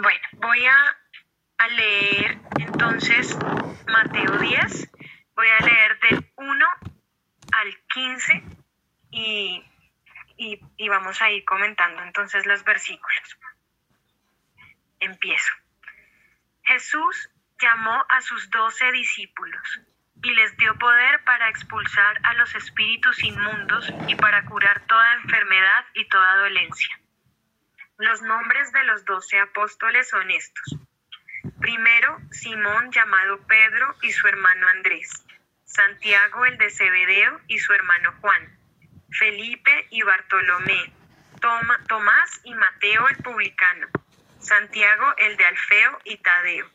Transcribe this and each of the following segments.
Bueno, voy a, leer entonces Mateo 10, voy a leer del 1 al 15 y, y vamos a ir comentando entonces los versículos. Empiezo. Jesús llamó a sus doce discípulos y les dio poder para expulsar a los espíritus inmundos y para curar toda enfermedad y toda dolencia. Los nombres de los doce apóstoles son estos. Primero, Simón llamado Pedro y su hermano Andrés, Santiago el de Zebedeo y su hermano Juan, Felipe y Bartolomé, Tomás y Mateo el publicano, Santiago el de Alfeo y Tadeo,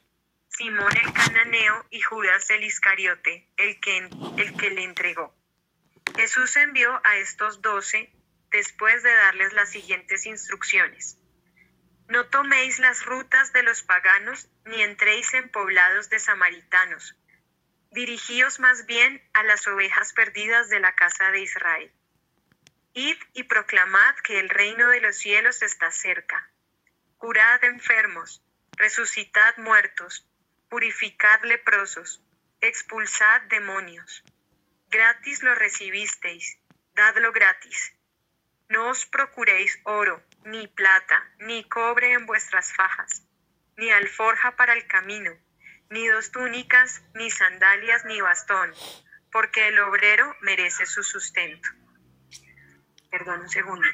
Simón el cananeo y Judas el Iscariote, el que, el que le entregó. Jesús envió a estos doce después de darles las siguientes instrucciones. No toméis las rutas de los paganos ni entréis en poblados de samaritanos. Dirigíos más bien a las ovejas perdidas de la casa de Israel. Id y proclamad que el reino de los cielos está cerca curad enfermos, resucitad muertos, purificad leprosos, expulsad demonios. Gratis lo recibisteis, dadlo gratis. No os procuréis oro, ni plata, ni cobre en vuestras fajas, ni alforja para el camino, ni dos túnicas, ni sandalias, ni bastón, porque el obrero merece su sustento. Perdón un segundo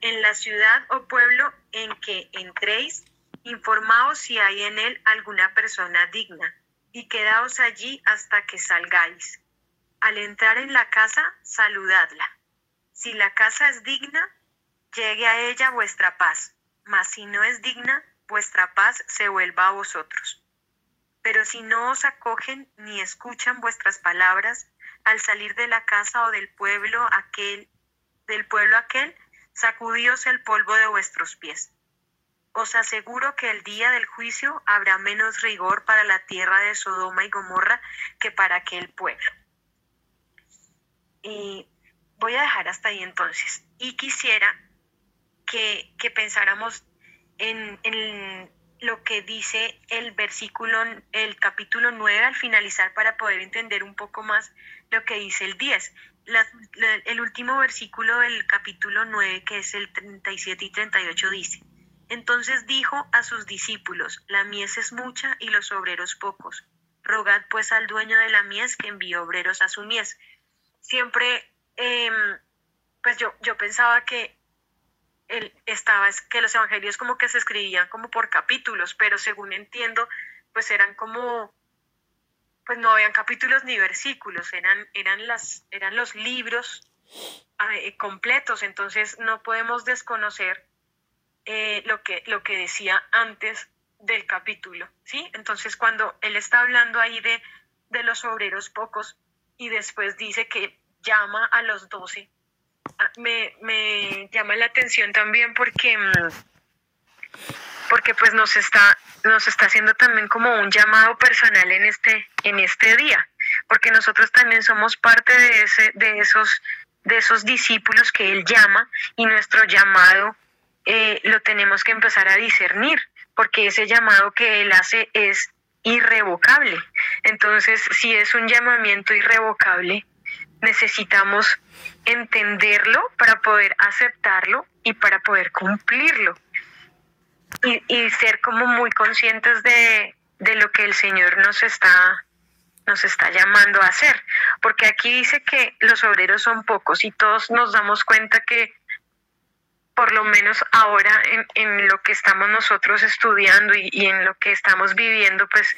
en, la ciudad o pueblo en que entréis, informaos si hay en él alguna persona digna, y quedaos allí hasta que salgáis. Al entrar en la casa, saludadla. Si la casa es digna, llegue a ella vuestra paz, mas si no es digna, vuestra paz se vuelva a vosotros. Pero si no os acogen ni escuchan vuestras palabras, al salir de la casa o del pueblo aquel, del pueblo aquel, sacudíos el polvo de vuestros pies. Os aseguro que el día del juicio habrá menos rigor para la tierra de Sodoma y Gomorra que para aquel pueblo. Y voy a dejar hasta ahí entonces. Y quisiera que, pensáramos en, en, lo que dice el versículo, el capítulo 9 al finalizar para poder entender un poco más lo que dice el 10 el último versículo del capítulo 9, que es el 37 y 38, dice, Entonces dijo a sus discípulos, La mies es mucha y los obreros pocos. Rogad pues al dueño de la mies que envíe obreros a su mies. Siempre, em, pues yo, yo pensaba que él estaba, que los evangelios como que se escribían como por capítulos, pero según entiendo, pues eran como pues no habían capítulos ni versículos, eran, eran, las, eran los libros eh, completos, entonces no podemos desconocer eh, lo, que, lo que decía antes del capítulo, ¿sí? Entonces cuando él está hablando ahí de, de los obreros pocos y después dice que llama a los doce, ah, me, me llama la atención también porque mm, porque pues nos está, nos está haciendo también como un llamado personal en este, en este día, porque nosotros también somos parte de, ese, de, esos, de esos discípulos que Él llama y nuestro llamado eh, lo tenemos que empezar a discernir, porque ese llamado que Él hace es irrevocable. Entonces, si es un llamamiento irrevocable, necesitamos entenderlo para poder aceptarlo y para poder cumplirlo y, ser como muy conscientes de, lo que el Señor nos está, nos está llamando a hacer. Porque aquí dice que los obreros son pocos y todos nos damos cuenta que por lo menos ahora en, en lo que estamos nosotros estudiando y, en lo que estamos viviendo, pues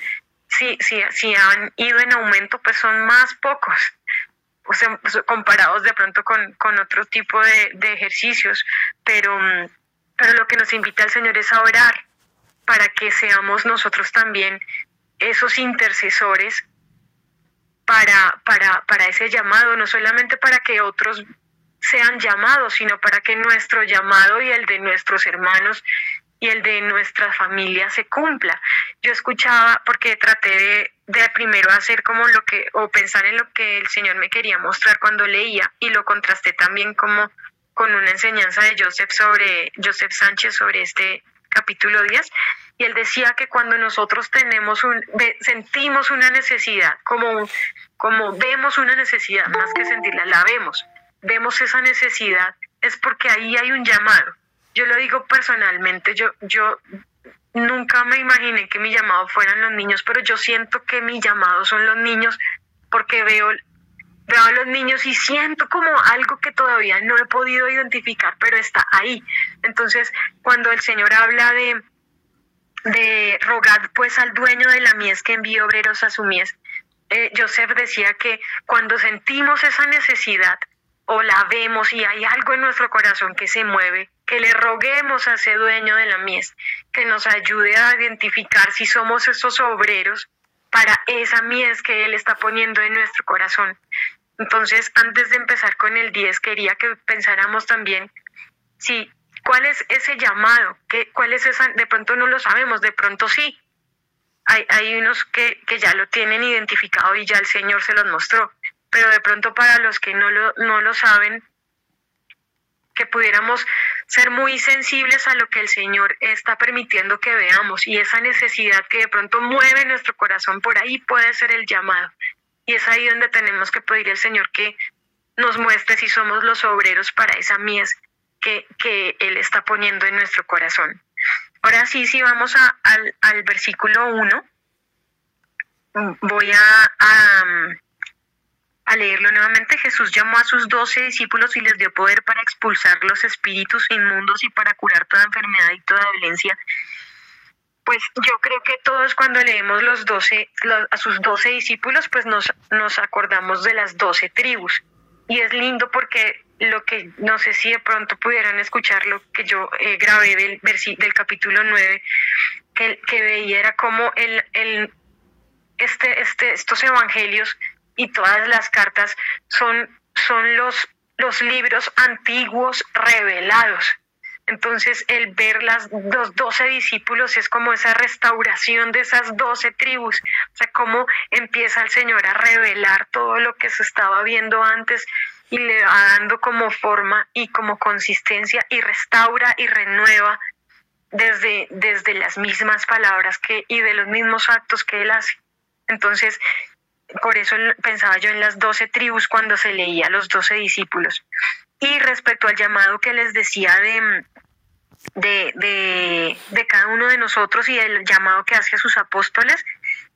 sí, sí, sí han ido en aumento, pues son más pocos. O sea, comparados de pronto con, con otro tipo de, de ejercicios, pero pero lo que nos invita el Señor es a orar para que seamos nosotros también esos intercesores para, para, para ese llamado, no solamente para que otros sean llamados, sino para que nuestro llamado y el de nuestros hermanos y el de nuestra familia se cumpla. Yo escuchaba porque traté de, primero hacer como lo que, o pensar en lo que el Señor me quería mostrar cuando leía y lo contrasté también como con una enseñanza de Joseph sobre Joseph Sánchez sobre este capítulo 10 y él decía que cuando nosotros tenemos un sentimos una necesidad, como como vemos una necesidad, más que sentirla, la vemos, vemos esa necesidad, es porque ahí hay un llamado. Yo lo digo personalmente, yo yo nunca me imaginé que mi llamado fueran los niños, pero yo siento que mi llamado son los niños porque veo veo a los niños y siento como algo que todavía no he podido identificar, pero está ahí. Entonces, cuando el Señor habla de, de rogar pues al dueño de la mies que envíe obreros a su mies, eh, Joseph decía que cuando sentimos esa necesidad o la vemos y hay algo en nuestro corazón que se mueve, que le roguemos a ese dueño de la mies que nos ayude a identificar si somos esos obreros para esa mies que Él está poniendo en nuestro corazón. Entonces, antes de empezar con el 10, quería que pensáramos también si cuál es ese llamado, ¿Qué, cuál es esa, de pronto no lo sabemos, de pronto sí. Hay, hay unos que, que ya lo tienen identificado y ya el Señor se los mostró, pero de pronto para los que no lo, no lo saben, que pudiéramos ser muy sensibles a lo que el Señor está permitiendo que veamos y esa necesidad que de pronto mueve nuestro corazón, por ahí puede ser el llamado. Y es ahí donde tenemos que pedir al Señor que nos muestre si somos los obreros para esa mies que, que Él está poniendo en nuestro corazón. Ahora sí, si vamos a, al, al, versículo 1, voy a, a leerlo nuevamente, Jesús llamó a sus doce discípulos y les dio poder para expulsar los espíritus inmundos y para curar toda enfermedad y toda violencia. Pues yo creo que todos cuando leemos los doce, a sus doce discípulos, pues nos, nos acordamos de las doce tribus. Y es lindo porque lo que no sé si de pronto pudieran escuchar lo que yo eh, grabé del, del capítulo 9, que, que veía era como el, el, este, este, estos evangelios y todas las cartas son, son los, los libros antiguos revelados. Entonces, el ver las, los doce discípulos es como esa restauración de esas doce tribus, o sea, cómo empieza el Señor a revelar todo lo que se estaba viendo antes y le va dando como forma y como consistencia y restaura y renueva desde, desde las mismas palabras que, y de los mismos actos que Él hace. Entonces, por eso pensaba yo en las doce tribus cuando se leía a los doce discípulos. Y respecto al llamado que les decía de, de, de, cada uno de nosotros y el llamado que hace a sus apóstoles,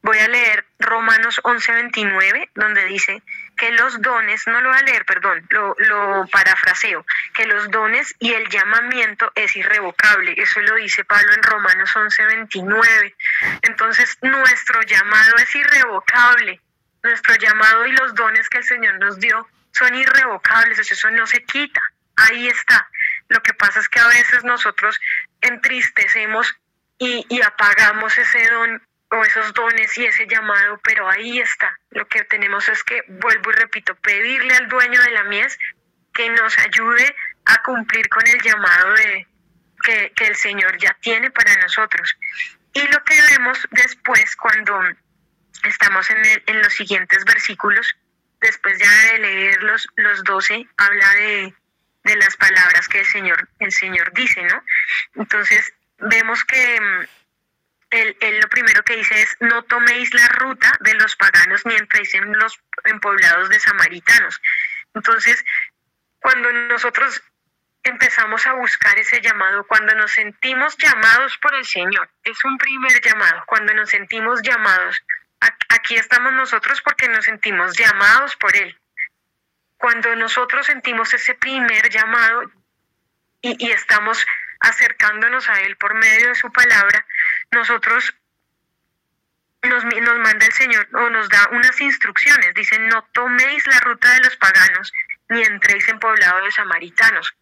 voy a leer Romanos 11:29, donde dice que los dones, no lo voy a leer, perdón, lo, lo parafraseo, que los dones y el llamamiento es irrevocable. Eso lo dice Pablo en Romanos 11:29. Entonces, nuestro llamado es irrevocable nuestro llamado y los dones que el Señor nos dio son irrevocables, eso no se quita, ahí está. Lo que pasa es que a veces nosotros entristecemos y, y apagamos ese don o esos dones y ese llamado, pero ahí está. Lo que tenemos es que, vuelvo y repito, pedirle al dueño de la mies que nos ayude a cumplir con el llamado de, que, que el Señor ya tiene para nosotros. Y lo que vemos después cuando Estamos en, en los siguientes versículos. Después ya de leer los, los 12, habla de, de las palabras que el Señor, el Señor dice, ¿no? Entonces, vemos que mm, él, él, lo primero que dice es, no toméis la ruta de los paganos ni entréis en los en poblados de samaritanos. Entonces, cuando nosotros empezamos a buscar ese llamado, cuando nos sentimos llamados por el Señor, es un primer llamado, cuando nos sentimos llamados aquí estamos nosotros porque nos sentimos llamados por Él. Cuando nosotros sentimos ese primer llamado y, estamos acercándonos a Él por medio de su palabra, nosotros nos, nos, manda el Señor o nos da unas instrucciones. Dice, no toméis la ruta de los paganos ni entréis en poblado de samaritanos.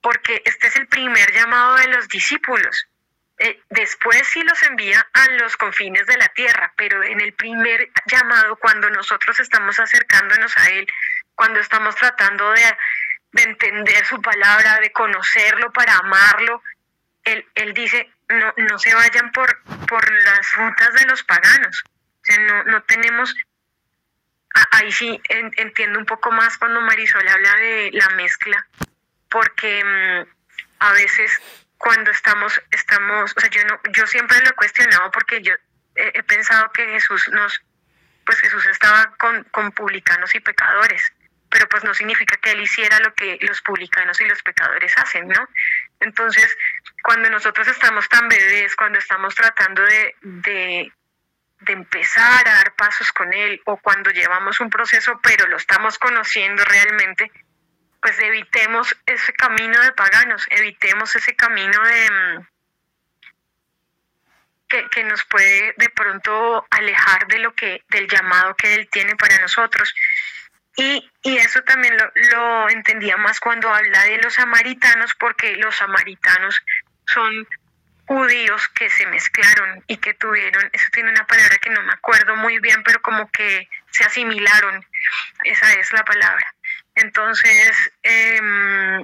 Porque este es el primer llamado de los discípulos. Eh, después sí los envía a los confines de la tierra, pero en el primer llamado, cuando nosotros estamos acercándonos a Él, cuando estamos tratando de, entender su palabra, de conocerlo para amarlo, Él, él dice, no, no se vayan por, por las rutas de los paganos. O sea, no, no tenemos... Ahí sí entiendo un poco más cuando Marisol habla de la mezcla porque mm, a veces cuando estamos, estamos, o sea, yo no, yo siempre lo he cuestionado porque yo he, pensado que Jesús nos, pues Jesús estaba con, con publicanos y pecadores, pero pues no significa que él hiciera lo que los publicanos y los pecadores hacen, ¿no? Entonces, cuando nosotros estamos tan bebés, cuando estamos tratando de, de, de empezar a dar pasos con Él o cuando llevamos un proceso pero lo estamos conociendo realmente, pues evitemos ese camino de paganos, evitemos ese camino de mm, que, que, nos puede de pronto alejar de lo que, del llamado que Él tiene para nosotros. Y, y eso también lo, lo entendía más cuando habla de los samaritanos, porque los samaritanos son judíos que se mezclaron y que tuvieron, eso tiene una palabra que no me acuerdo muy bien, pero como que se asimilaron, esa es la palabra. Entonces, em,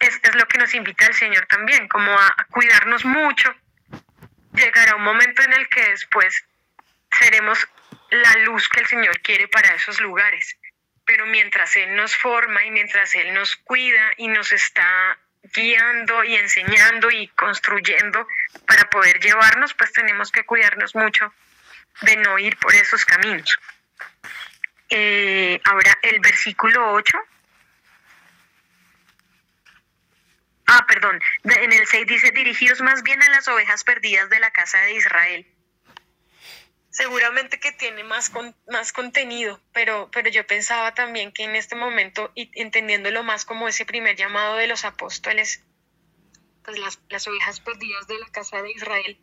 es, es, lo que nos invita el Señor también, como a, cuidarnos mucho. Llegará un momento en el que después seremos la luz que el Señor quiere para esos lugares. Pero mientras Él nos forma y mientras Él nos cuida y nos está guiando y enseñando y construyendo para poder llevarnos, pues tenemos que cuidarnos mucho de no ir por esos caminos. Eh, ahora el versículo 8. Ah, perdón, en el 6 dice, dirigidos más bien a las ovejas perdidas de la casa de Israel seguramente que tiene más, más contenido, pero, pero yo pensaba también que en este momento, y entendiéndolo más como ese primer llamado de los apóstoles, pues las, las ovejas perdidas de la casa de Israel,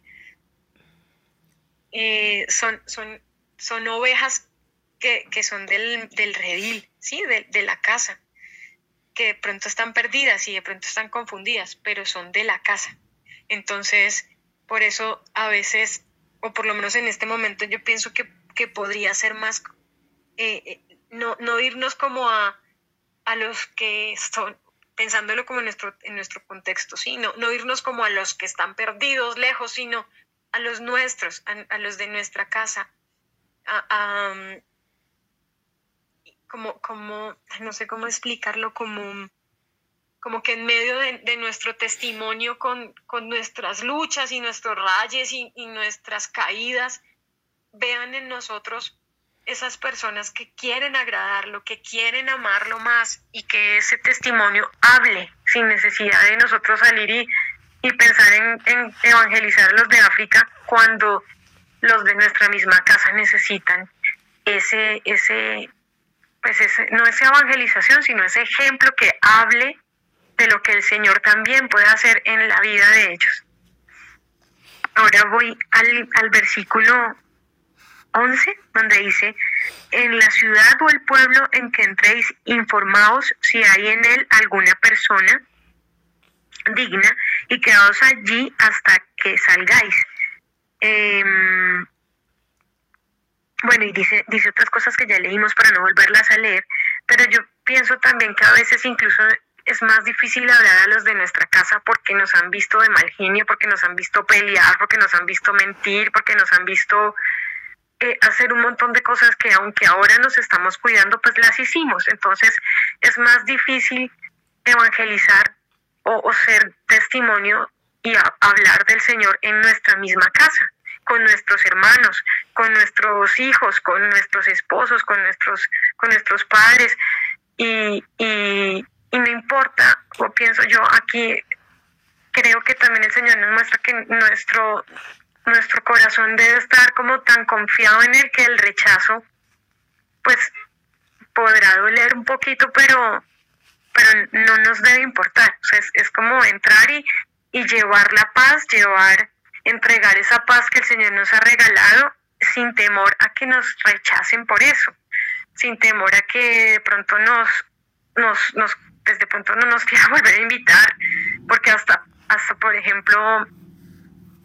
eh, son, son, son ovejas que, que son del, del, redil, ¿sí? De, de la casa, que de pronto están perdidas y de pronto están confundidas, pero son de la casa. Entonces, por eso a veces o por lo menos en este momento yo pienso que, podría ser más, eh, eh, no, no, irnos como a, a, los que son, pensándolo como en nuestro, en nuestro contexto, ¿sí? no, no irnos como a los que están perdidos, lejos, sino a los nuestros, a, los de nuestra casa, como, como, no sé cómo explicarlo, como como que en medio de, nuestro testimonio con, nuestras luchas y nuestros rayes y, nuestras caídas, vean en nosotros esas personas que quieren agradarlo, que quieren amarlo más y que ese testimonio hable sin necesidad de nosotros salir y, y pensar en, en, evangelizar a los de África cuando los de nuestra misma casa necesitan ese, ese, pues no esa evangelización, sino ese ejemplo que hable de lo que el Señor también puede hacer en la vida de ellos. Ahora voy al, al versículo 11, donde dice, en la ciudad o el pueblo en que entréis, informaos si hay en él alguna persona digna y quedaos allí hasta que salgáis. Em, bueno, y dice, dice otras cosas que ya leímos para no volverlas a leer, pero yo pienso también que a veces incluso es más difícil hablar a los de nuestra casa porque nos han visto de mal genio, porque nos han visto pelear, porque nos han visto mentir, porque nos han visto eh, hacer un montón de cosas que aunque ahora nos estamos cuidando, pues las hicimos. Entonces es más difícil evangelizar o, ser testimonio y hablar del Señor en nuestra misma casa, con nuestros hermanos, con nuestros hijos, con nuestros esposos, con nuestros, con nuestros padres. Y, y, y no importa, o pienso yo aquí, creo que también el Señor nos muestra que nuestro, nuestro corazón debe estar como tan confiado en Él que el rechazo, pues podrá doler un poquito, pero, pero no nos debe importar. O sea, es, es como entrar y, y llevar la paz, llevar, entregar esa paz que el Señor nos ha regalado sin temor a que nos rechacen por eso, sin temor a que de pronto nos, nos, nos desde pronto no nos quiera volver a invitar, porque hasta, hasta por ejemplo,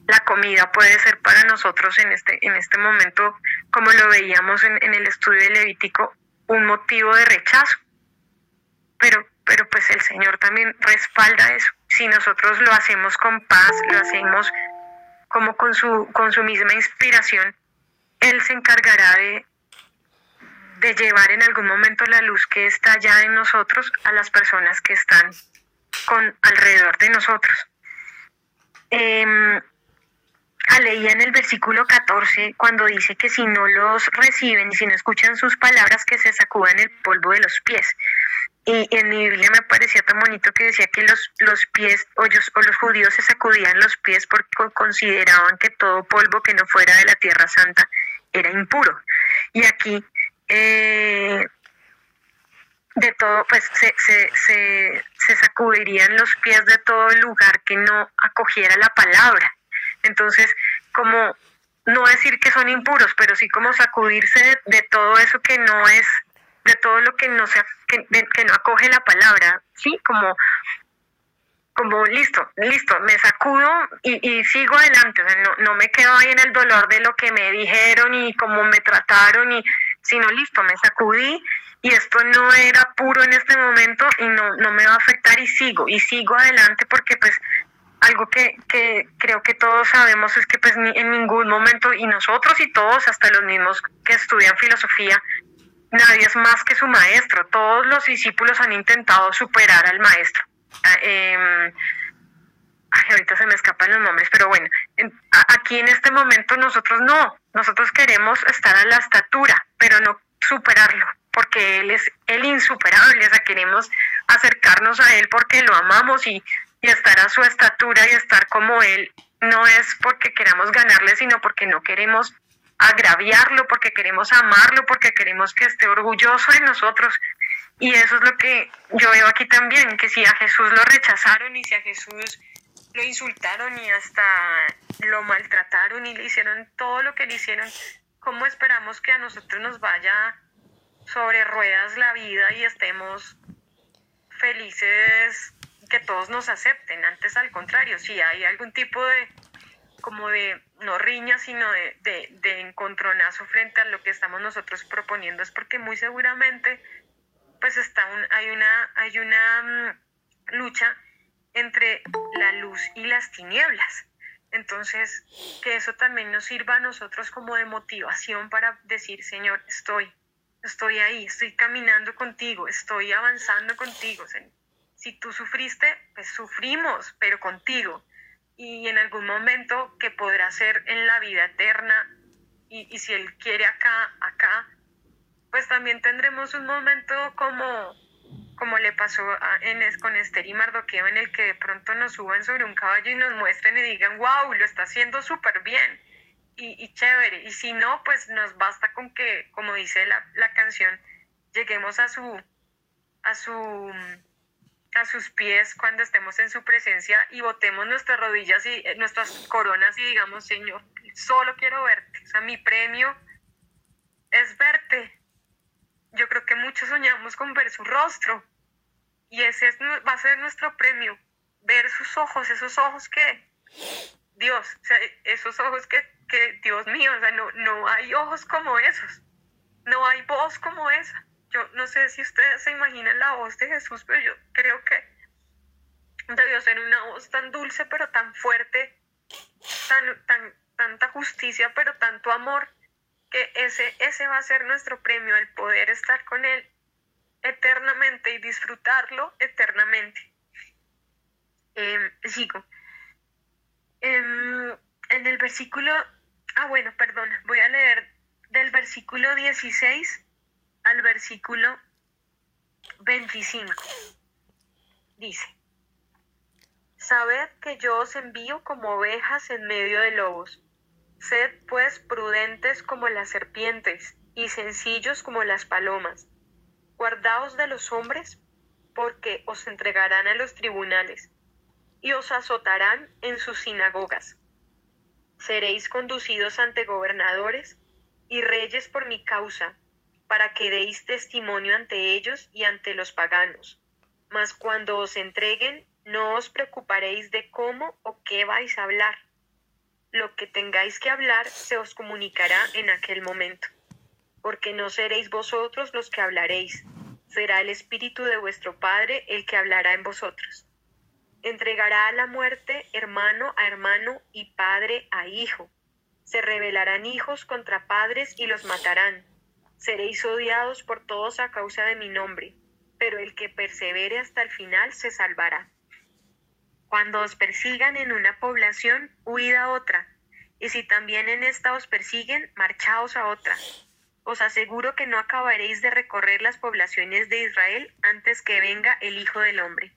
la comida puede ser para nosotros en este, en este momento, como lo veíamos en, en el estudio de Levítico, un motivo de rechazo. Pero, pero pues el Señor también respalda eso. Si nosotros lo hacemos con paz, lo hacemos como con su, con su misma inspiración, Él se encargará de, de llevar en algún momento la luz que está ya en nosotros a las personas que están con alrededor de nosotros. Eh, leía en el versículo 14 cuando dice que si no los reciben y si no escuchan sus palabras, que se sacudan el polvo de los pies. Y en mi Biblia me parecía tan bonito que decía que los, los pies o, o los judíos se sacudían los pies porque consideraban que todo polvo que no fuera de la tierra santa era impuro. Y aquí eh, de todo, pues se, se, se, se, sacudirían los pies de todo lugar que no acogiera la palabra. Entonces, como no decir que son impuros, pero sí como sacudirse de, todo eso que no es, de todo lo que no se, que, no acoge la palabra, sí, como como listo, listo, me sacudo y, y sigo adelante, no, no, me quedo ahí en el dolor de lo que me dijeron y cómo me trataron, y, sino listo, me sacudí y esto no era puro en este momento y no, no me va a afectar y sigo, y sigo adelante porque pues algo que, que creo que todos sabemos es que pues en ningún momento, y nosotros y todos, hasta los mismos que estudian filosofía, nadie es más que su maestro, todos los discípulos han intentado superar al maestro. Ah, em, ahorita se me escapan los nombres, pero bueno, aquí en este momento nosotros no, nosotros queremos estar a la estatura, pero no superarlo, porque Él es el insuperable, o sea, queremos acercarnos a Él porque lo amamos y, y estar a su estatura y estar como Él, no es porque queramos ganarle, sino porque no queremos agraviarlo, porque queremos amarlo, porque queremos que esté orgulloso de nosotros, y eso es lo que yo veo aquí también, que si a Jesús lo rechazaron y si a Jesús lo insultaron y hasta lo maltrataron y le hicieron todo lo que le hicieron, ¿cómo esperamos que a nosotros nos vaya sobre ruedas la vida y estemos felices que todos nos acepten? Antes al contrario, si hay algún tipo de como de no riña, sino de, de, encontronazo frente a lo que estamos nosotros proponiendo, es porque muy seguramente pues está hay una, hay una mm, lucha entre la luz y las tinieblas. Entonces, que eso también nos sirva a nosotros como de motivación para decir, Señor, estoy, estoy ahí, estoy caminando contigo, estoy avanzando contigo. Si tú sufriste, pues sufrimos, pero contigo. Y en algún momento que podrá ser en la vida eterna, y, y si Él quiere acá, acá, pues también tendremos un momento como, como le pasó a, en, con Esther y Mardoqueo, en el que de pronto nos suban sobre un caballo y nos muestren y digan, wow, lo está haciendo súper bien y, y, chévere. Y si no, pues nos basta con que, como dice la, la canción, lleguemos a su, a su a sus pies cuando estemos en su presencia y botemos nuestras rodillas y eh, nuestras coronas y digamos, Señor, solo quiero verte. O sea, mi premio es verte yo creo que muchos soñamos con ver su rostro y ese va a ser nuestro premio, ver sus ojos, esos ojos que, Dios, esos ojos que, que, Dios mío, o sea, no, no hay ojos como esos, no hay voz como esa. Yo no sé si ustedes se imaginan la voz de Jesús, pero yo creo que debió ser una voz tan dulce, pero tan fuerte, tan, tan, tanta justicia, pero tanto amor, que ese, ese va a ser nuestro premio, el poder estar con Él eternamente y disfrutarlo eternamente. Eh, sigo. Em, en el versículo, ah bueno, perdón, voy a leer del versículo 16 al versículo 25. Dice, Sabed que yo os envío como ovejas en medio de lobos. Sed pues prudentes como las serpientes y sencillos como las palomas. Guardaos de los hombres, porque os entregarán a los tribunales y os azotarán en sus sinagogas. Seréis conducidos ante gobernadores y reyes por mi causa, para que deis testimonio ante ellos y ante los paganos. Mas cuando os entreguen, no os preocuparéis de cómo o qué vais a hablar lo que tengáis que hablar se os comunicará en aquel momento, porque no seréis vosotros los que hablaréis, será el Espíritu de vuestro Padre el que hablará en vosotros. Entregará a la muerte hermano a hermano y padre a hijo. Se rebelarán hijos contra padres y los matarán. Seréis odiados por todos a causa de mi nombre, pero el que persevere hasta el final se salvará. Cuando os persigan en una población, huid a otra, y si también en esta os persiguen, marchaos a otra. Os aseguro que no acabaréis de recorrer las poblaciones de Israel antes que venga el Hijo del Hombre.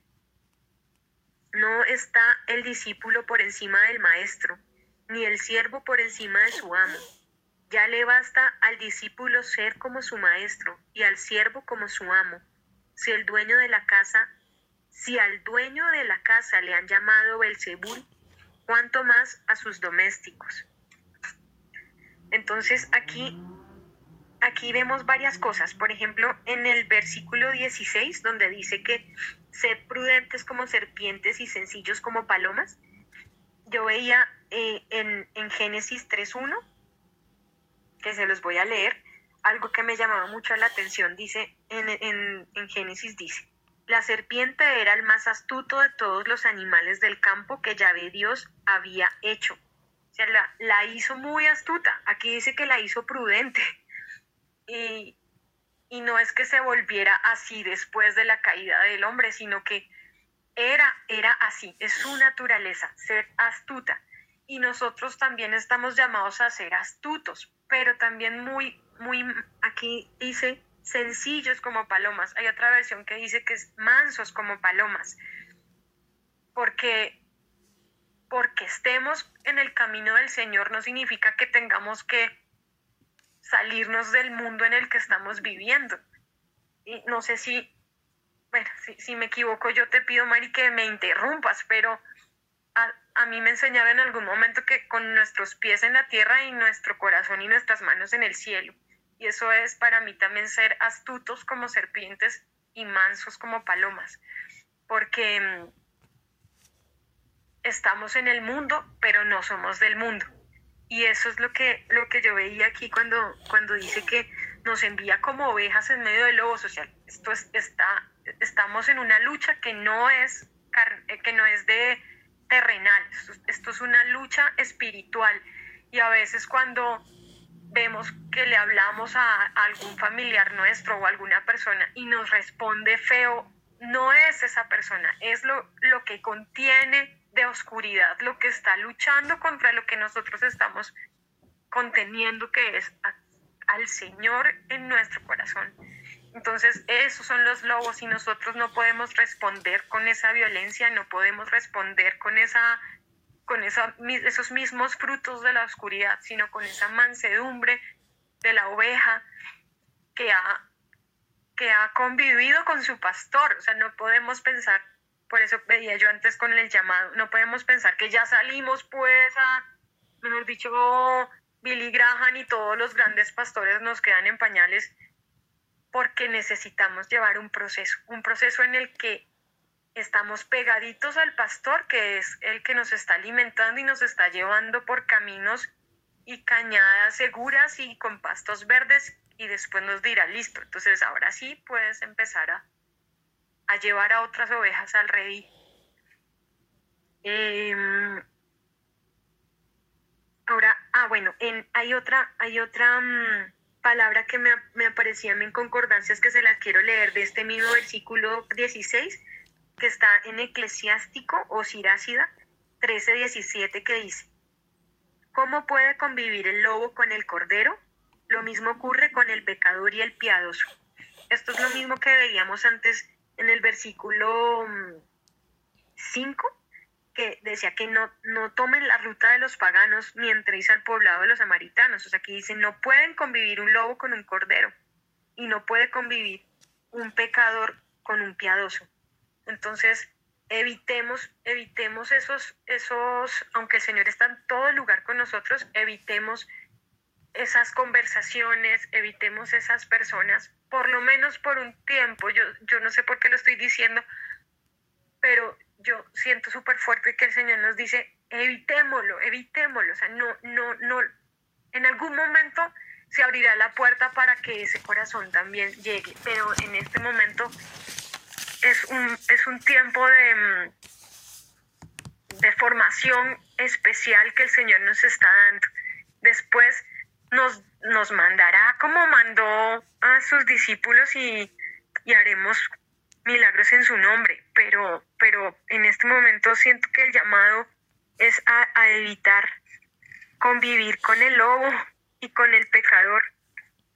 No está el discípulo por encima del maestro, ni el siervo por encima de su amo. Ya le basta al discípulo ser como su maestro y al siervo como su amo. Si el dueño de la casa, si al dueño de la casa le han llamado Belzebul, cuanto más a sus domésticos. Entonces aquí aquí vemos varias cosas. Por ejemplo, en el versículo 16, donde dice que ser prudentes como serpientes y sencillos como palomas, yo veía eh, en, en Génesis 3.1, que se los voy a leer, algo que me llamaba mucho la atención, dice, en, en, en Génesis dice, la serpiente era el más astuto de todos los animales del campo que Yahvé Dios había hecho. O sea, la, la hizo muy astuta. Aquí dice que la hizo prudente. Y, y no es que se volviera así después de la caída del hombre, sino que era, era así, es su naturaleza, ser astuta. Y nosotros también estamos llamados a ser astutos, pero también muy, muy, aquí dice sencillos como palomas. Hay otra versión que dice que es mansos como palomas. Porque, porque estemos en el camino del Señor no significa que tengamos que salirnos del mundo en el que estamos viviendo. Y no sé si, bueno, si, me equivoco, yo te pido, Mari, que me interrumpas, pero a, mí me enseñaron en algún momento que con nuestros pies en la tierra y nuestro corazón y nuestras manos en el cielo. Y eso es para mí también ser astutos como serpientes y mansos como palomas. Porque mm, estamos en el mundo, pero no somos del mundo. Y eso es lo que, lo que yo veía aquí cuando, cuando dice que nos envía como ovejas en medio de lobos. O sea, esto está, estamos en una lucha que no es, eh, que no es de terrenal, esto, es una lucha espiritual. Y a veces cuando vemos que le hablamos a, algún familiar nuestro o a alguna persona y nos responde feo, no es esa persona, es lo, lo que contiene de oscuridad, lo que está luchando contra lo que nosotros estamos conteniendo, que es al Señor en nuestro corazón. Entonces, esos son los lobos y nosotros no podemos responder con esa violencia, no podemos responder con esa con esa, esos mismos frutos de la oscuridad, sino con esa mansedumbre de la oveja que ha, que ha convivido con su pastor. O sea, no podemos pensar por eso veía yo antes con el llamado, no podemos pensar que ya salimos pues a, mejor dicho, Billy Graham y todos los grandes pastores nos quedan en pañales porque necesitamos llevar un proceso, un proceso en el que estamos pegaditos al pastor, que es el que nos está alimentando y nos está llevando por caminos y cañadas seguras y con pastos verdes y después nos dirá, listo, entonces ahora sí puedes empezar a, a llevar a otras ovejas al redil. Em, ahora, ah, bueno, en, hay otra, hay otra mm, palabra que me, me aparecía en concordancias que se las quiero leer de este mismo versículo 16, que está en Eclesiástico o Sirácida 13:17, que dice: ¿Cómo puede convivir el lobo con el cordero? Lo mismo ocurre con el pecador y el piadoso. Esto es lo mismo que veíamos antes en el versículo 5, mm, que decía que no, no tomen la ruta de los paganos ni entréis al poblado de los samaritanos. O sea, aquí dice, no pueden convivir un lobo con un cordero y no puede convivir un pecador con un piadoso. Entonces, evitemos, evitemos esos, esos, aunque el Señor está en todo lugar con nosotros, evitemos esas conversaciones, evitemos esas personas por lo menos por un tiempo, yo, yo no sé por qué lo estoy diciendo, pero yo siento súper fuerte que el Señor nos dice, evitémoslo, evitémoslo, o sea, no, no, no, en algún momento se abrirá la puerta para que ese corazón también llegue, pero en este momento es un, es un tiempo de, mm, de formación especial que el Señor nos está dando. Después nos, nos mandará como mandó a sus discípulos y, y haremos milagros en su nombre, pero, pero en este momento siento que el llamado es a, evitar convivir con el lobo y con el pecador,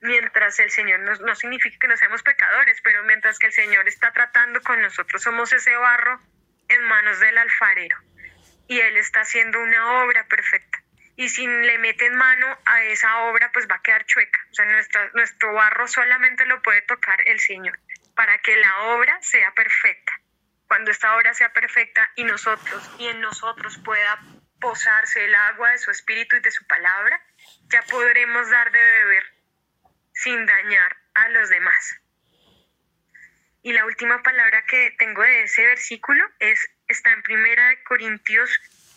mientras el Señor no, no significa que no seamos pecadores, pero mientras que el Señor está tratando con nosotros, somos ese barro en manos del alfarero y Él está haciendo una obra perfecta. Y si le meten mano a esa obra, pues va a quedar chueca. O sea, nuestra, nuestro barro solamente lo puede tocar el Señor para que la obra sea perfecta. Cuando esta obra sea perfecta y nosotros y en nosotros pueda posarse el agua de su espíritu y de su palabra, ya podremos dar de beber sin dañar a los demás. Y la última palabra que tengo de ese versículo es está en Primera de Corintios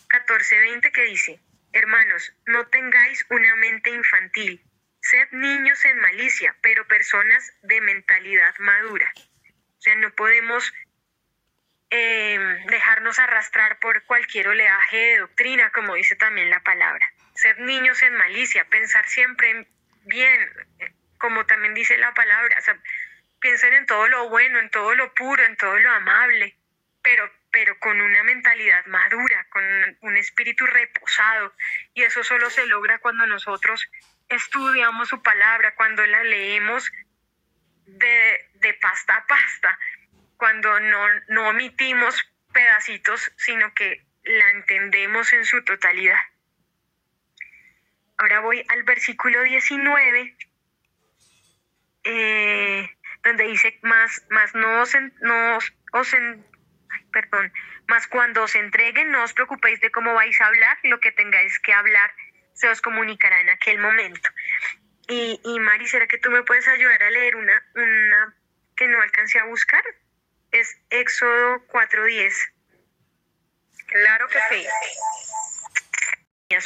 14:20 que dice: Hermanos, no tengáis una mente infantil, Sed niños en malicia, pero personas de mentalidad madura. O sea, no podemos em, dejarnos arrastrar por cualquier oleaje de doctrina, como dice también la palabra. Ser niños en malicia, pensar siempre bien, como también dice la palabra. O sea, piensen en todo lo bueno, en todo lo puro, en todo lo amable, pero, pero con una mentalidad madura, con un espíritu reposado. Y eso solo se logra cuando nosotros estudiamos su palabra, cuando la leemos de, de pasta a pasta, cuando no, no omitimos pedacitos, sino que la entendemos en su totalidad. Ahora voy al versículo 19, eh, donde dice, más, más no os, no os perdón, más cuando os entreguen, no os preocupéis de cómo vais a hablar, lo que tengáis que hablar se os comunicará en aquel momento. Y, y Mari, ¿será que tú me puedes ayudar a leer una, una que no alcancé a buscar? Es Éxodo 4.10. Claro que sí.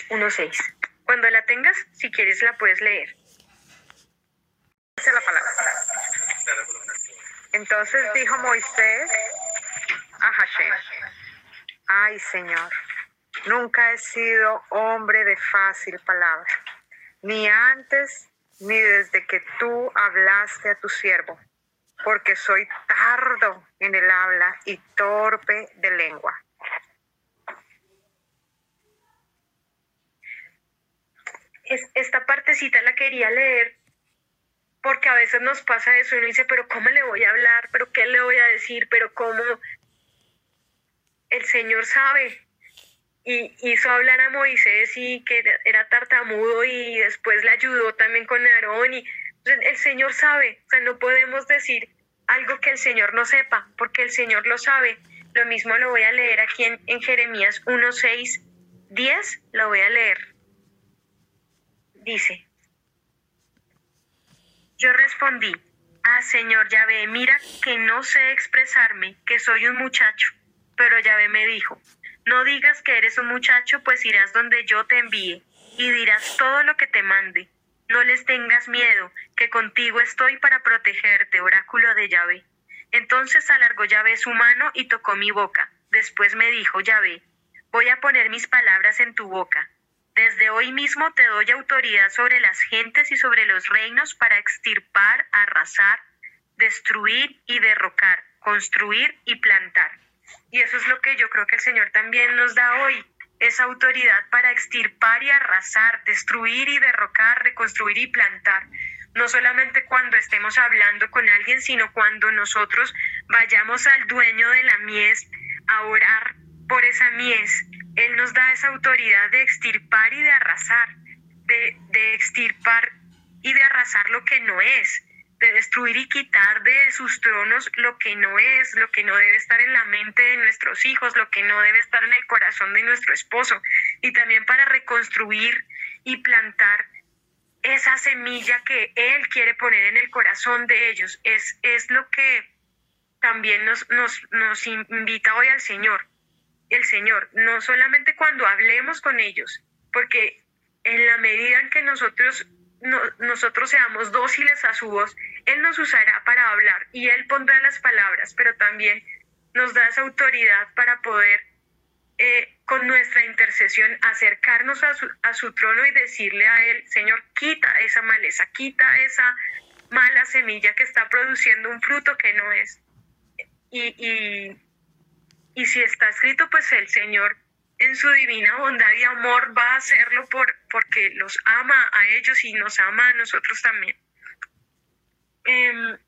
1.6. Cuando la tengas, si quieres, la puedes leer. Dice la palabra. Entonces dijo Moisés a Hashem, ay Señor, Nunca he sido hombre de fácil palabra, ni antes ni desde que tú hablaste a tu siervo, porque soy tardo en el habla y torpe de lengua. esta partecita la quería leer porque a veces nos pasa eso y uno dice, pero ¿cómo le voy a hablar? ¿Pero qué le voy a decir? ¿Pero cómo? El Señor sabe, y hizo hablar a Moisés y que era tartamudo y después le ayudó también con Aarón y el Señor sabe, o sea, no podemos decir algo que el Señor no sepa, porque el Señor lo sabe. Lo mismo lo voy a leer aquí en, en Jeremías 1, 6, 10, lo voy a leer. Dice, yo respondí, ah Señor Yahvé, mira que no sé expresarme, que soy un muchacho, pero Yahvé me dijo, no digas que eres un muchacho, pues irás donde yo te envíe, y dirás todo lo que te mande. No les tengas miedo, que contigo estoy para protegerte, oráculo de Yahvé. Entonces alargó Yahvé su mano y tocó mi boca. Después me dijo Yahvé, voy a poner mis palabras en tu boca. Desde hoy mismo te doy autoridad sobre las gentes y sobre los reinos para extirpar, arrasar, destruir y derrocar, construir y plantar. Y eso es lo que yo creo que el Señor también nos da hoy, esa autoridad para extirpar y arrasar, destruir y derrocar, reconstruir y plantar. No solamente cuando estemos hablando con alguien, sino cuando nosotros vayamos al dueño de la mies a orar por esa mies. Él nos da esa autoridad de extirpar y de arrasar, de, de extirpar y de arrasar lo que no es de destruir y quitar de sus tronos lo que no es, lo que no debe estar en la mente de nuestros hijos, lo que no debe estar en el corazón de nuestro esposo, y también para reconstruir y plantar esa semilla que Él quiere poner en el corazón de ellos. Es, es lo que también nos, nos, nos invita hoy al Señor. El Señor, no solamente cuando hablemos con ellos, porque en la medida en que nosotros nosotros seamos dóciles a su voz, Él nos usará para hablar y Él pondrá las palabras, pero también nos da esa autoridad para poder eh, con nuestra intercesión acercarnos a su, a su trono y decirle a Él, Señor, quita esa maleza, quita esa mala semilla que está produciendo un fruto que no es. Y, y, y si está escrito, pues el Señor en su divina bondad y amor va a hacerlo por, porque los ama a ellos y nos ama a nosotros también. Em,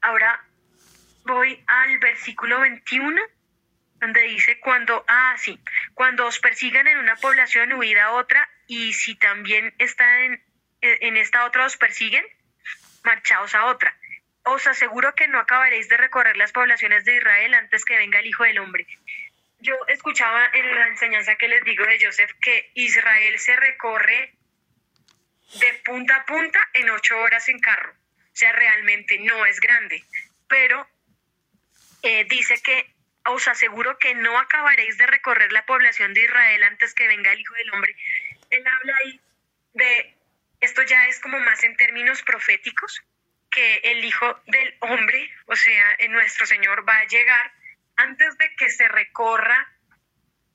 ahora voy al versículo 21 donde dice cuando, ah, sí, cuando os persigan en una población, huida a otra, y si también está en, en esta otra os persiguen, marchaos a otra. Os aseguro que no acabaréis de recorrer las poblaciones de Israel antes que venga el Hijo del Hombre. Yo escuchaba en la enseñanza que les digo de Joseph que Israel se recorre de punta a punta en ocho horas en carro. O sea, realmente no es grande. Pero eh, dice que os aseguro que no acabaréis de recorrer la población de Israel antes que venga el Hijo del Hombre. Él habla ahí de, esto ya es como más en términos proféticos, que el Hijo del Hombre, o sea, nuestro Señor va a llegar antes de que se recorra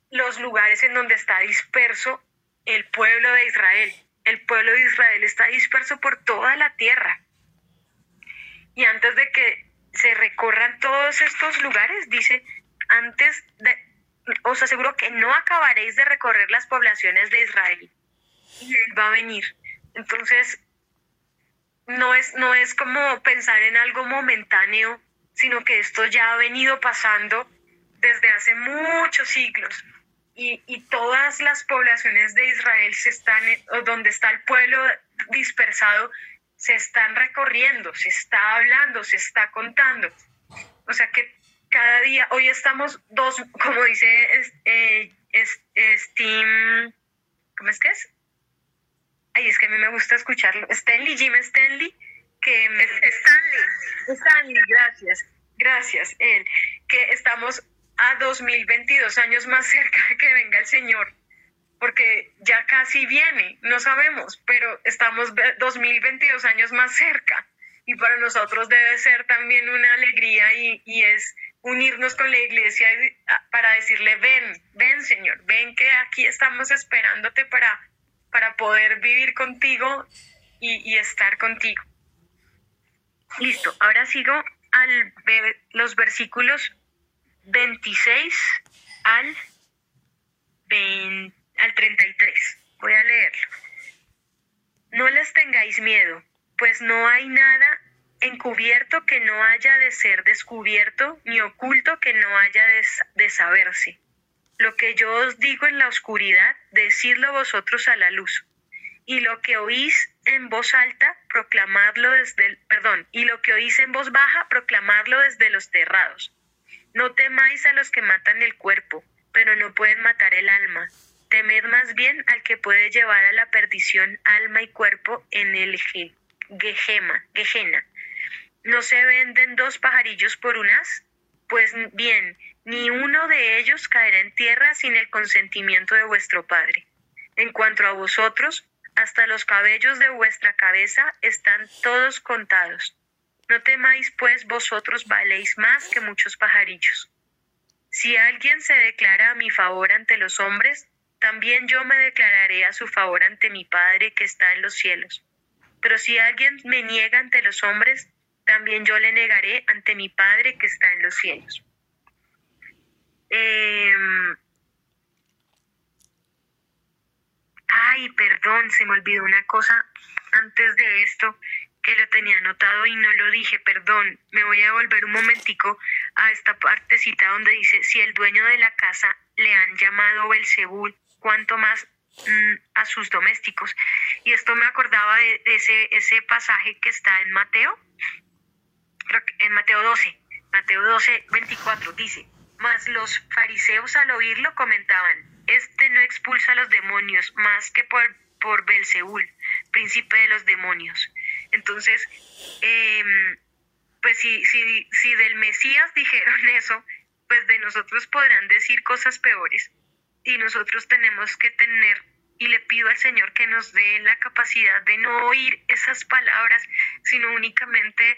los lugares en donde está disperso el pueblo de Israel. El pueblo de Israel está disperso por toda la tierra. Y antes de que se recorran todos estos lugares, dice, antes de, os aseguro que no acabaréis de recorrer las poblaciones de Israel. Y Él va a venir. Entonces, no es, no es como pensar en algo momentáneo, sino que esto ya ha venido pasando desde hace muchos siglos. Y, y todas las poblaciones de Israel se están, o donde está el pueblo dispersado, se están recorriendo, se está hablando, se está contando. O sea que cada día, hoy estamos dos, como dice eh, Steam, ¿cómo es que es? Ay, es que a mí me gusta escucharlo. Stanley, Jim Stanley, que. Stanley, Stanley, gracias, gracias, él, que estamos a 2022 años más cerca de que venga el Señor, porque ya casi viene, no sabemos, pero estamos 2022 años más cerca y para nosotros debe ser también una alegría y, y es unirnos con la iglesia para decirle, ven, ven Señor, ven que aquí estamos esperándote para, para poder vivir contigo y, estar contigo. Listo, ahora sigo al los versículos 26 al, al 33. Voy a leerlo. No les tengáis miedo, pues no hay nada encubierto que no haya de ser descubierto, ni oculto que no haya de, saberse. Lo que yo os digo en la oscuridad, decidlo vosotros a la luz. Y lo que oís en voz alta, proclamadlo desde el, perdón, y lo que oís en voz baja, proclamadlo desde los terrados. No temáis a los que matan el cuerpo, pero no pueden matar el alma. Temed más bien al que puede llevar a la perdición alma y cuerpo en el Gehema, Gehena. ¿No se venden dos pajarillos por un as? Pues bien, ni uno de ellos caerá en tierra sin el consentimiento de vuestro Padre. En cuanto a vosotros, hasta los cabellos de vuestra cabeza están todos contados. No temáis, pues vosotros valéis más que muchos pajarillos. Si alguien se declara a mi favor ante los hombres, también yo me declararé a su favor ante mi Padre que está en los cielos. Pero si alguien me niega ante los hombres, también yo le negaré ante mi Padre que está en los cielos. Em, ay, perdón, se me olvidó una cosa antes de esto que lo tenía anotado y no lo dije, perdón, me voy a volver un momentico a esta partecita donde dice, si el dueño de la casa le han llamado Belzebul, cuanto más mm, a sus domésticos. Y esto me acordaba de ese, ese pasaje que está en Mateo, en Mateo 12, Mateo 12, 24, dice, mas los fariseos al oírlo comentaban, este no expulsa a los demonios más que por, por Belzeúl, príncipe de los demonios. Entonces, em, pues si, si, si del Mesías dijeron eso, pues de nosotros podrán decir cosas peores. Y nosotros tenemos que tener, y le pido al Señor que nos dé la capacidad de no oír esas palabras, sino únicamente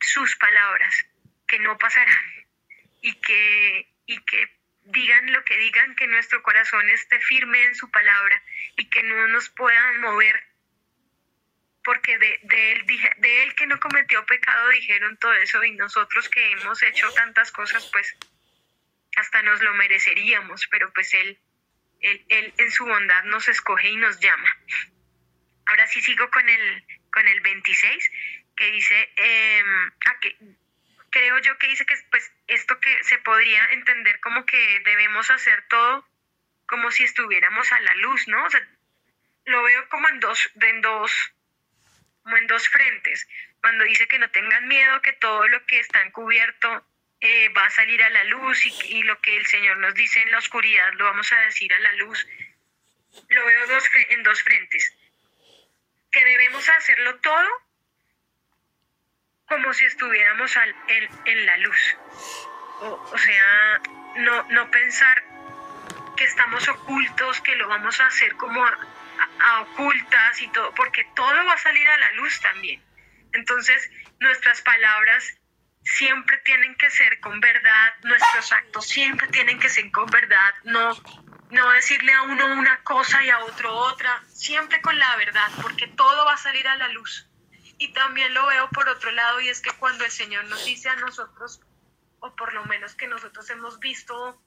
sus palabras, que no pasarán y que, y que digan lo que digan que nuestro corazón esté firme en su palabra y que no nos puedan mover porque de, de, él, de él que no cometió pecado dijeron todo eso y nosotros que hemos hecho tantas cosas, pues hasta nos lo mereceríamos, pero pues él, él, él en su bondad nos escoge y nos llama. Ahora sí sigo con el, con el 26, que dice, eh, que, creo yo que dice que pues esto que se podría entender como que debemos hacer todo como si estuviéramos a la luz, ¿no? O sea, lo veo como en dos, en dos como en dos frentes. Cuando dice que no tengan miedo, que todo lo que está encubierto eh, va a salir a la luz y, lo que el Señor nos dice en la oscuridad lo vamos a decir a la luz. Lo veo dos, en dos frentes. Que debemos hacerlo todo como si estuviéramos en, en, la luz. O, o sea, no, no pensar que estamos ocultos, que lo vamos a hacer como a, ocultas y todo, porque todo va a salir a la luz también. Entonces, nuestras palabras siempre tienen que ser con verdad, nuestros actos siempre tienen que ser con verdad, no, no decirle a uno una cosa y a otro otra, siempre con la verdad, porque todo va a salir a la luz. Y también lo veo por otro lado, y es que cuando el Señor nos dice a nosotros, o por lo menos que nosotros hemos visto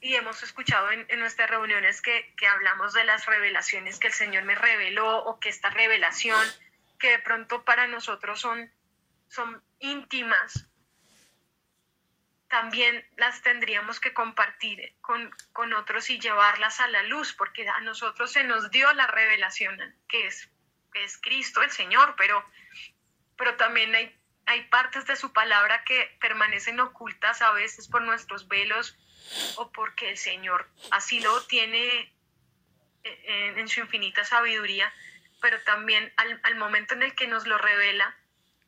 y hemos escuchado en, nuestras reuniones que, hablamos de las revelaciones que el Señor me reveló o que esta revelación que de pronto para nosotros son, son íntimas, también las tendríamos que compartir con, con, otros y llevarlas a la luz, porque a nosotros se nos dio la revelación, que es, que es Cristo el Señor, pero, pero también hay, hay partes de su palabra que permanecen ocultas a veces por nuestros velos o porque el Señor así lo tiene eh, en, su infinita sabiduría, pero también al, momento en el que nos lo revela,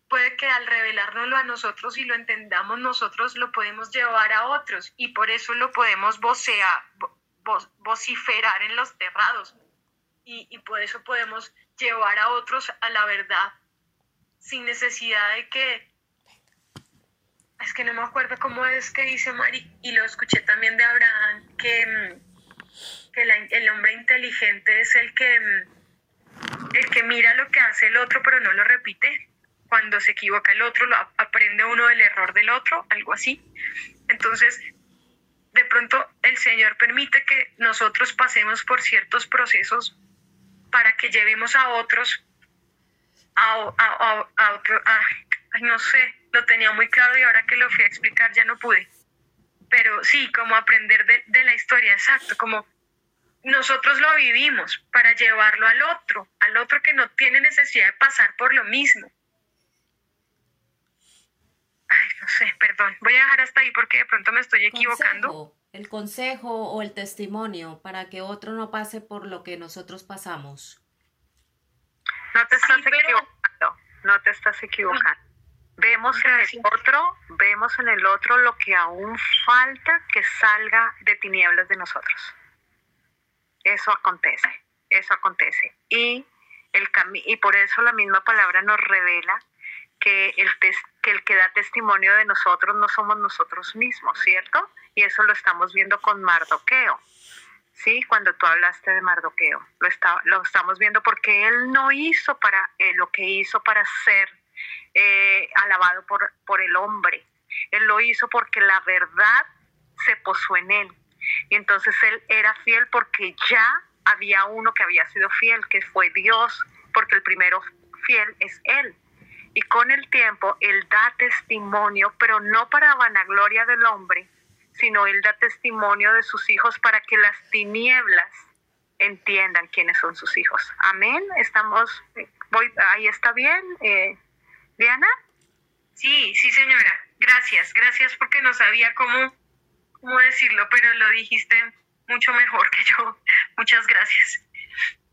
puede que al revelárnoslo a nosotros y lo entendamos nosotros, lo podemos llevar a otros y por eso lo podemos vocear, vociferar en los terrados. Y, y por eso podemos llevar a otros a la verdad sin necesidad de que es que no me acuerdo cómo es que dice Mari, y lo escuché también de Abraham, que, que el hombre inteligente es el que, el que mira lo que hace el otro, pero no lo repite. Cuando se equivoca el otro, lo aprende uno del error del otro, algo así. Entonces, de pronto el Señor permite que nosotros pasemos por ciertos procesos para que llevemos a otros a, a, a, otro, no sé, lo tenía muy claro y ahora que lo fui a explicar ya no pude. Pero sí, como aprender de, la historia, exacto, como nosotros lo vivimos para llevarlo al otro, al otro que no tiene necesidad de pasar por lo mismo. Ay, no sé, perdón. Voy a dejar hasta ahí porque de pronto me estoy equivocando. El consejo o el testimonio para que otro no pase por lo que nosotros pasamos. No te estás equivocando, no te estás equivocando. Vemos en el otro, vemos en el otro lo que aún falta que salga de tinieblas de nosotros. Eso acontece, eso acontece. Y, el y por eso la misma palabra nos revela que el, que el que da testimonio de nosotros no somos nosotros mismos, ¿cierto? Y eso lo estamos viendo con Mardoqueo. ¿sí? Cuando tú hablaste de Mardoqueo, lo, está, lo estamos viendo porque él no hizo para eh, lo que hizo para ser eh, alabado por, por el hombre. Él lo hizo porque la verdad se posó en él. Y entonces él era fiel porque ya había uno que había sido fiel, que fue Dios, porque el primero fiel es él. Y con el tiempo él da testimonio, pero no para vanagloria del hombre, sino él da testimonio de sus hijos para que las tinieblas entiendan quiénes son sus hijos. Amén. Estamos, voy, ahí está bien. Eh, Diana. Sí, sí, señora. Gracias, gracias porque no sabía cómo, cómo decirlo, pero lo dijiste mucho mejor que yo. Muchas gracias.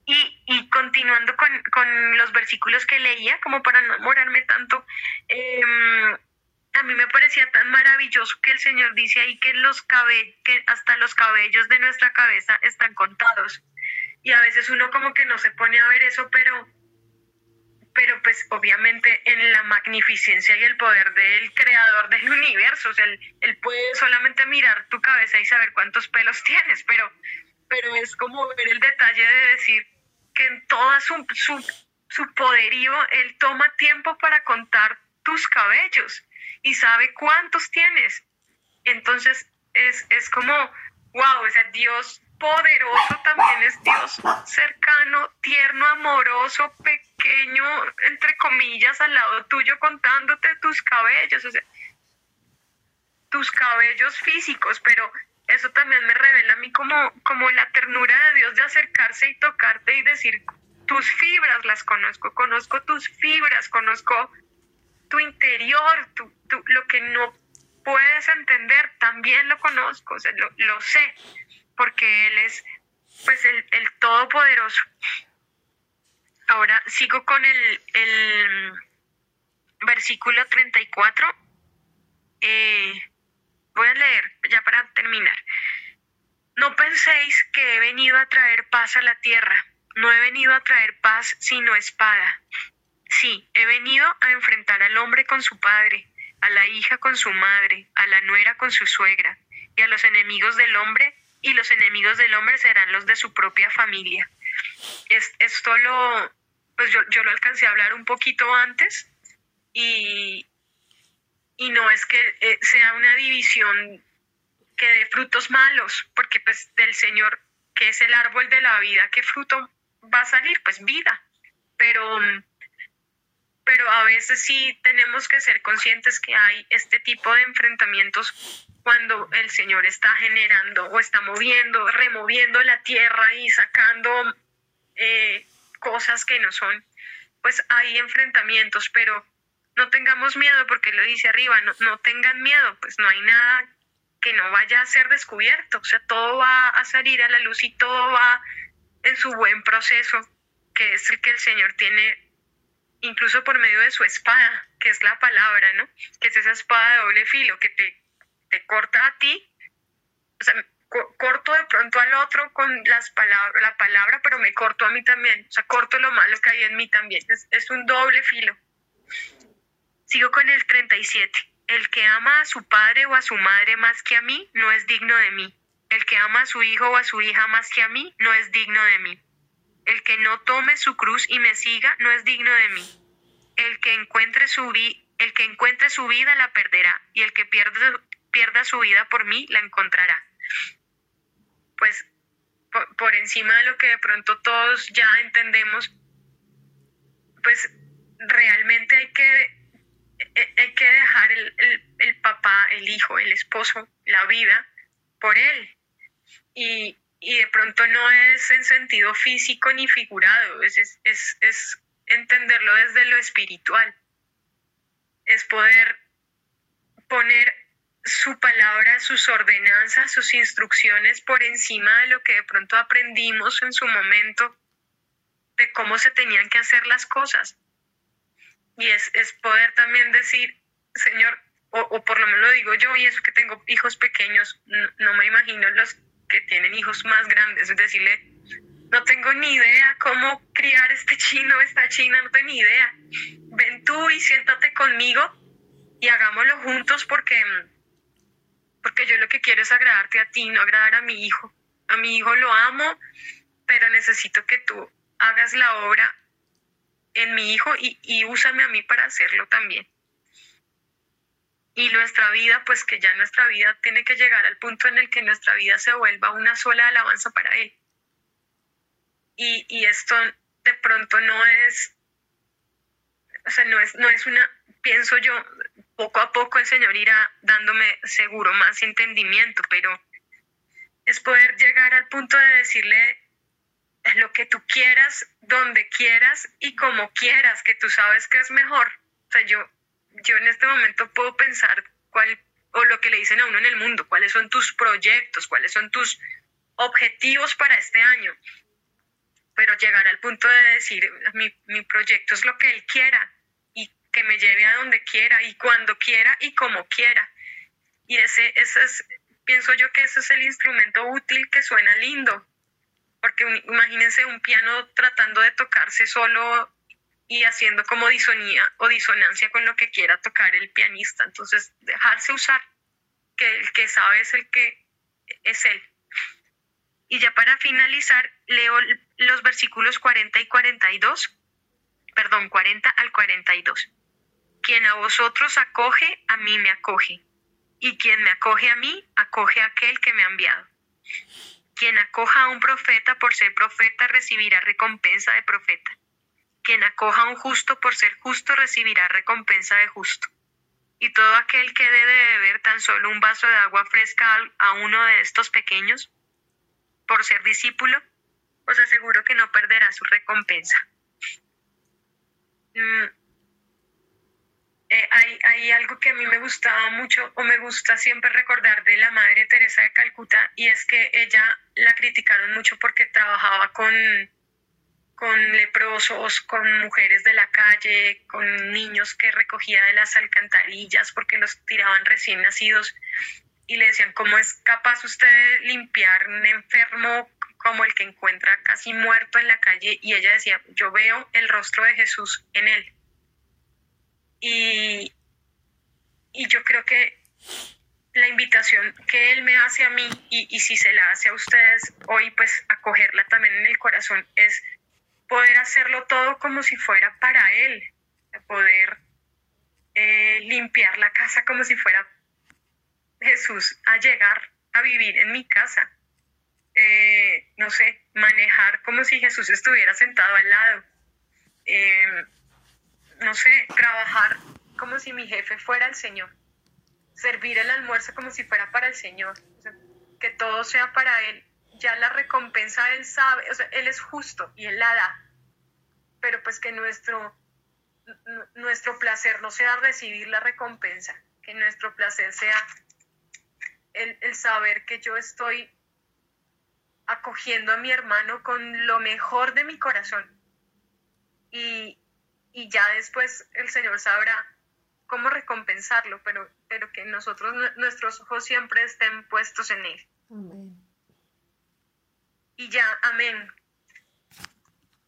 Y, y continuando con, con, los versículos que leía, como para no demorarme tanto, eh, a mí me parecía tan maravilloso que el Señor dice ahí que, los cabe, que hasta los cabellos de nuestra cabeza están contados. Y a veces uno como que no se pone a ver eso, pero pero pues obviamente en la magnificencia y el poder del creador del universo, o sea, él, puede solamente mirar tu cabeza y saber cuántos pelos tienes, pero, pero es como ver el detalle de decir que en toda su, su, su poderío, él toma tiempo para contar tus cabellos y sabe cuántos tienes. Entonces es, es como, wow, o sea, Dios poderoso también es Dios cercano, tierno, amoroso, pequeño, entre comillas, al lado tuyo contándote tus cabellos, o sea, tus cabellos físicos, pero eso también me revela a mí como, como la ternura de Dios de acercarse y tocarte y decir, tus fibras las conozco, conozco tus fibras, conozco tu interior, tu, lo que no puedes entender, también lo conozco, lo, lo sé porque Él es pues el, Todopoderoso. Ahora sigo con el, el versículo 34. Eh, voy a leer ya para terminar. No penséis que he venido a traer paz a la tierra. No he venido a traer paz sino espada. Sí, he venido a enfrentar al hombre con su padre, a la hija con su madre, a la nuera con su suegra, y a los enemigos del hombre y los enemigos del hombre serán los de su propia familia. Es, esto lo, pues yo, yo, lo alcancé a hablar un poquito antes y, y no es que eh, sea una división que dé frutos malos, porque pues del Señor, que es el árbol de la vida, ¿qué fruto va a salir? Pues vida. Pero, pero a veces sí tenemos que ser conscientes que hay este tipo de enfrentamientos cuando el Señor está generando o está moviendo, removiendo la tierra y sacando eh, cosas que no son, pues hay enfrentamientos, pero no tengamos miedo porque lo dice arriba, no, no tengan miedo, pues no hay nada que no vaya a ser descubierto, o sea, todo va a salir a la luz y todo va en su buen proceso, que es el que el Señor tiene incluso por medio de su espada, que es la palabra, ¿no? Que es esa espada de doble filo que te te corta a ti, o sea, corto de pronto al otro con las palabras, la palabra, pero me corto a mí también, o sea, corto lo malo que hay en mí también, es, es un doble filo. Sigo con el 37. El que ama a su padre o a su madre más que a mí no es digno de mí. El que ama a su hijo o a su hija más que a mí no es digno de mí. El que no tome su cruz y me siga no es digno de mí. El que encuentre su, el que encuentre su vida la perderá y el que pierde, pierda su vida por mí, la encontrará. Pues por, encima de lo que de pronto todos ya entendemos, pues realmente hay que, eh, hay que dejar el, papá, el hijo, el esposo, la vida por él. Y, de pronto no es en sentido físico ni figurado, es, es, es entenderlo desde lo espiritual. Es poder poner su palabra, sus ordenanzas, sus instrucciones por encima de lo que de pronto aprendimos en su momento de cómo se tenían que hacer las cosas. Y es, poder también decir, Señor, o, por lo menos lo digo yo, y eso que tengo hijos pequeños, no, me imagino los que tienen hijos más grandes, es decirle, no tengo ni idea cómo criar este chino, esta china, no tengo ni idea. Ven tú y siéntate conmigo y hagámoslo juntos porque porque yo lo que quiero es agradarte a ti, no agradar a mi hijo. A mi hijo lo amo, pero necesito que tú hagas la obra en mi hijo y, y úsame a mí para hacerlo también. Y nuestra vida, pues que ya nuestra vida tiene que llegar al punto en el que nuestra vida se vuelva una sola alabanza para Él. Y, y esto de pronto no es, o sea, no es, no es una, pienso yo, poco a poco el Señor irá dándome seguro más entendimiento, pero es poder llegar al punto de decirle lo que tú quieras, donde quieras y como quieras, que tú sabes que es mejor. O sea, yo, yo en este momento puedo pensar cuál, o lo que le dicen a uno en el mundo, cuáles son tus proyectos, cuáles son tus objetivos para este año. Pero llegar al punto de decir, mi, mi proyecto es lo que él quiera que me lleve a donde quiera y cuando quiera y como quiera. Y ese, ese es, pienso yo que ese es el instrumento útil que suena lindo, porque imagínense un piano tratando de tocarse solo y haciendo como disonía o disonancia con lo que quiera tocar el pianista. Entonces, dejarse usar, que el que sabe es el que es él. Y ya para finalizar, leo los versículos 40 y 42, perdón, 40 al 42. Quien a vosotros acoge, a mí me acoge. Y quien me acoge a mí, acoge a aquel que me ha enviado. Quien acoja a un profeta por ser profeta recibirá recompensa de profeta. Quien acoja a un justo por ser justo recibirá recompensa de justo. Y todo aquel que debe beber tan solo un vaso de agua fresca a uno de estos pequeños, por ser discípulo, os aseguro que no perderá su recompensa. Mm, eh, hay, hay, algo que a mí me gustaba mucho o me gusta siempre recordar de la Madre Teresa de Calcuta y es que ella la criticaron mucho porque trabajaba con, con leprosos, con mujeres de la calle, con niños que recogía de las alcantarillas porque los tiraban recién nacidos y le decían, ¿cómo es capaz usted de limpiar un enfermo como el que encuentra casi muerto en la calle? Y ella decía, yo veo el rostro de Jesús en él y, yo creo que la invitación que Él me hace a mí y, si se la hace a ustedes hoy, pues acogerla también en el corazón, es poder hacerlo todo como si fuera para Él, poder eh, limpiar la casa como si fuera Jesús a llegar a vivir en mi casa. Eh, no sé, manejar como si Jesús estuviera sentado al lado. Eh, no sé, trabajar como si mi jefe fuera el Señor, servir el almuerzo como si fuera para el Señor, que todo sea para Él. Ya la recompensa Él sabe, o sea, Él es justo y Él la da, pero pues que nuestro, nuestro placer no sea recibir la recompensa, que nuestro placer sea el, el saber que yo estoy acogiendo a mi hermano con lo mejor de mi corazón. Y, y ya después el Señor sabrá cómo recompensarlo, pero, pero que nosotros, nuestros ojos siempre estén puestos en Él. Amén. Y ya, amén.